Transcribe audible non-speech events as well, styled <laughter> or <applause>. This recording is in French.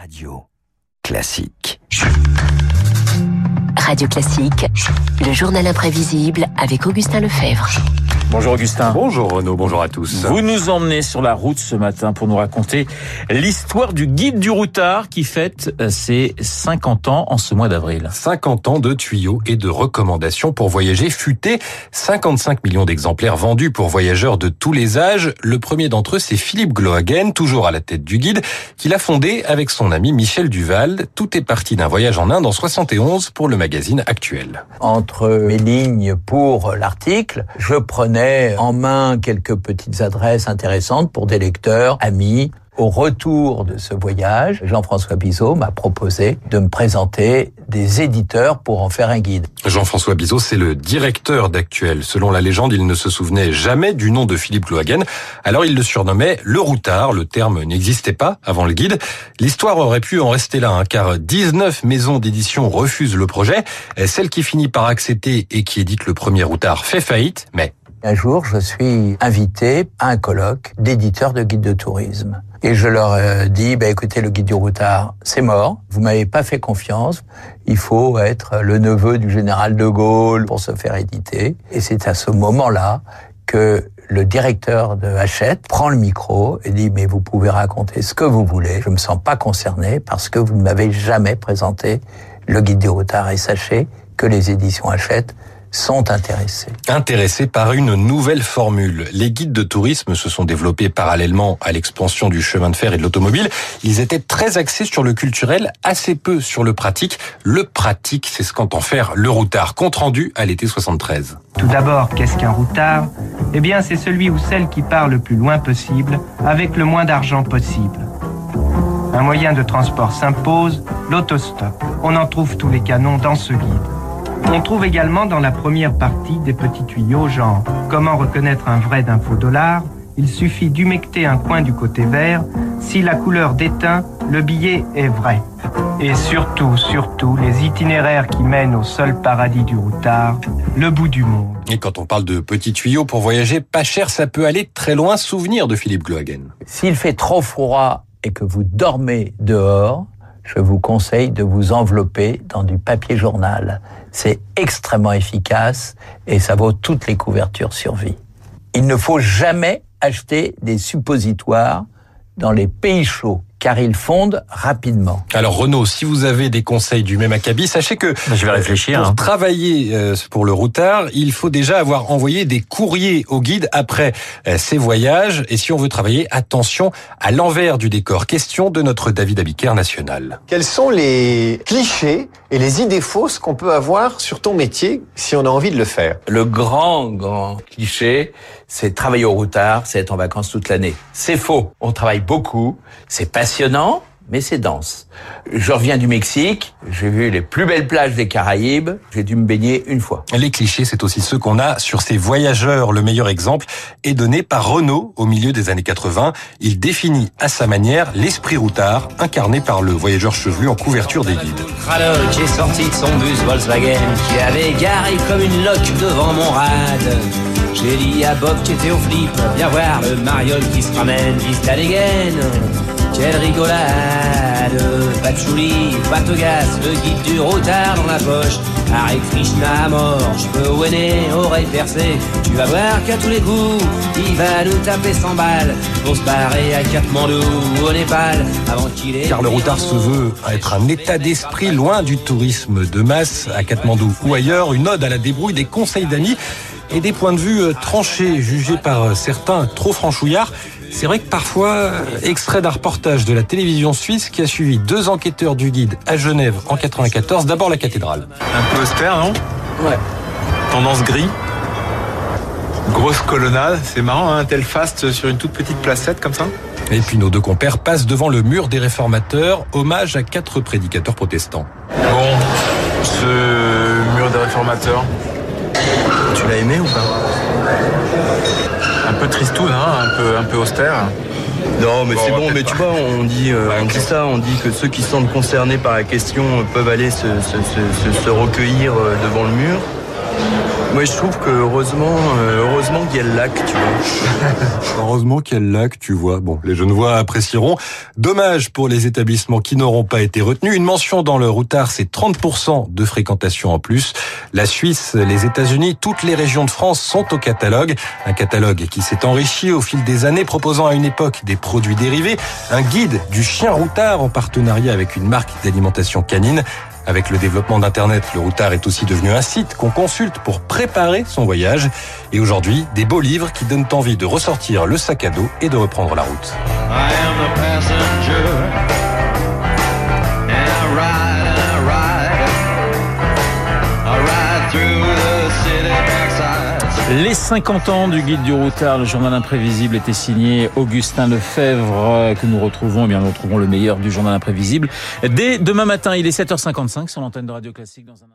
Radio classique. Radio Classique, le journal imprévisible avec Augustin Lefebvre. Bonjour Augustin. Bonjour Renaud, bonjour à tous. Vous nous emmenez sur la route ce matin pour nous raconter l'histoire du guide du routard qui fête euh, ses 50 ans en ce mois d'avril. 50 ans de tuyaux et de recommandations pour voyager futé. 55 millions d'exemplaires vendus pour voyageurs de tous les âges. Le premier d'entre eux, c'est Philippe Glohagen, toujours à la tête du guide, qu'il a fondé avec son ami Michel Duval. Tout est parti d'un voyage en Inde en 71 pour le magazine Actuel. Entre mes lignes pour l'article, je prenais en main quelques petites adresses intéressantes pour des lecteurs, amis. Au retour de ce voyage, Jean-François Bizot m'a proposé de me présenter des éditeurs pour en faire un guide. Jean-François Bizot, c'est le directeur d'Actuel. Selon la légende, il ne se souvenait jamais du nom de Philippe Glohagen. Alors il le surnommait le routard. Le terme n'existait pas avant le guide. L'histoire aurait pu en rester là, hein, car 19 maisons d'édition refusent le projet. Celle qui finit par accepter et qui édite le premier routard fait faillite, mais un jour, je suis invité à un colloque d'éditeurs de guides de tourisme. Et je leur ai dit, bah, écoutez, le guide du routard, c'est mort. Vous m'avez pas fait confiance. Il faut être le neveu du général de Gaulle pour se faire éditer. Et c'est à ce moment-là que le directeur de Hachette prend le micro et dit, mais vous pouvez raconter ce que vous voulez. Je me sens pas concerné parce que vous ne m'avez jamais présenté le guide du routard. Et sachez que les éditions Hachette sont intéressés. Intéressés par une nouvelle formule. Les guides de tourisme se sont développés parallèlement à l'expansion du chemin de fer et de l'automobile. Ils étaient très axés sur le culturel, assez peu sur le pratique. Le pratique, c'est ce qu'entend faire le routard. Compte rendu à l'été 73. Tout d'abord, qu'est-ce qu'un routard? Eh bien, c'est celui ou celle qui part le plus loin possible, avec le moins d'argent possible. Un moyen de transport s'impose, l'autostop. On en trouve tous les canons dans ce guide. On trouve également dans la première partie des petits tuyaux genre comment reconnaître un vrai d'un faux dollar? Il suffit d'humecter un coin du côté vert. Si la couleur déteint, le billet est vrai. Et surtout, surtout, les itinéraires qui mènent au seul paradis du routard, le bout du monde. Et quand on parle de petits tuyaux pour voyager pas cher, ça peut aller très loin. Souvenir de Philippe Glohagen. S'il fait trop froid et que vous dormez dehors, je vous conseille de vous envelopper dans du papier journal. C'est extrêmement efficace et ça vaut toutes les couvertures survie. Il ne faut jamais acheter des suppositoires dans les pays chauds car ils fondent rapidement. Alors Renaud, si vous avez des conseils du même acabit, sachez que je vais réfléchir. Pour hein. travailler euh, pour le routard, il faut déjà avoir envoyé des courriers au guide après euh, ces voyages. Et si on veut travailler, attention à l'envers du décor. Question de notre David Abiker national. Quels sont les clichés et les idées fausses qu'on peut avoir sur ton métier si on a envie de le faire? Le grand, grand cliché, c'est travailler au routard, c'est être en vacances toute l'année. C'est faux. On travaille beaucoup, c'est passionnant, mais c'est dense. Je reviens du Mexique, j'ai vu les plus belles plages des Caraïbes, j'ai dû me baigner une fois. Les clichés, c'est aussi ceux qu'on a sur ces voyageurs. Le meilleur exemple est donné par Renault au milieu des années 80. Il définit à sa manière l'esprit routard, incarné par le voyageur chevelu en couverture des guides. J'ai sorti de son bus Volkswagen qui avait garé comme une loque devant mon rad. J'ai dit à Bob qui était au flip, viens voir le mariole qui se ramène, vista les gaines. Quelle rigolade Patchouli, Patogas, le guide du routard dans la poche. Hare Krishna à mort, je peux ouéner, oreille percée Tu vas voir qu'à tous les coups, il va nous taper 100 balles. Pour se barrer à Katmandou ou au Népal Avant qu'il ait... Car le routard se veut être un état d'esprit loin du tourisme de masse à Katmandou ou ailleurs, une ode à la débrouille, des conseils d'amis et des points de vue euh, tranchés, jugés par euh, certains trop franchouillards. C'est vrai que parfois, extrait d'un reportage de la télévision suisse qui a suivi deux enquêteurs du guide à Genève en 94, d'abord la cathédrale. Un peu austère, non? Ouais. Tendance gris. Grosse colonnade, c'est marrant, hein, un tel faste sur une toute petite placette comme ça? Et puis nos deux compères passent devant le mur des réformateurs, hommage à quatre prédicateurs protestants. Bon, ce mur des réformateurs, tu l'as aimé ou pas Un peu tristoun, hein, un peu, un peu austère. Non, mais Bon, c'est bon, mais tu vois, on dit, euh, Ouais, on dit ça, on dit que ceux qui se sentent concernés par la question peuvent aller se, se- se- se- se recueillir euh, devant le mur. Moi, je trouve que heureusement, euh, heureusement qu'il y a le lac, tu vois. <laughs> Heureusement quel lac, tu vois. Bon, les Genevois apprécieront. Dommage pour les établissements qui n'auront pas été retenus. Une mention dans le routard, c'est 30% de fréquentation en plus. La Suisse, les États-Unis, toutes les régions de France sont au catalogue. Un catalogue qui s'est enrichi au fil des années, proposant à une époque des produits dérivés. Un guide du chien routard en partenariat avec une marque d'alimentation canine. Avec le développement d'Internet, le routard est aussi devenu un site qu'on consulte pour préparer son voyage. Et aujourd'hui, des beaux livres qui donnent envie de ressortir le sac à dos et de reprendre la route. Les 50 ans du guide du routard, le journal imprévisible était signé Augustin Lefebvre que nous retrouvons, eh bien nous retrouvons le meilleur du journal imprévisible dès demain matin, il est 7h55 sur l'antenne de Radio Classique dans un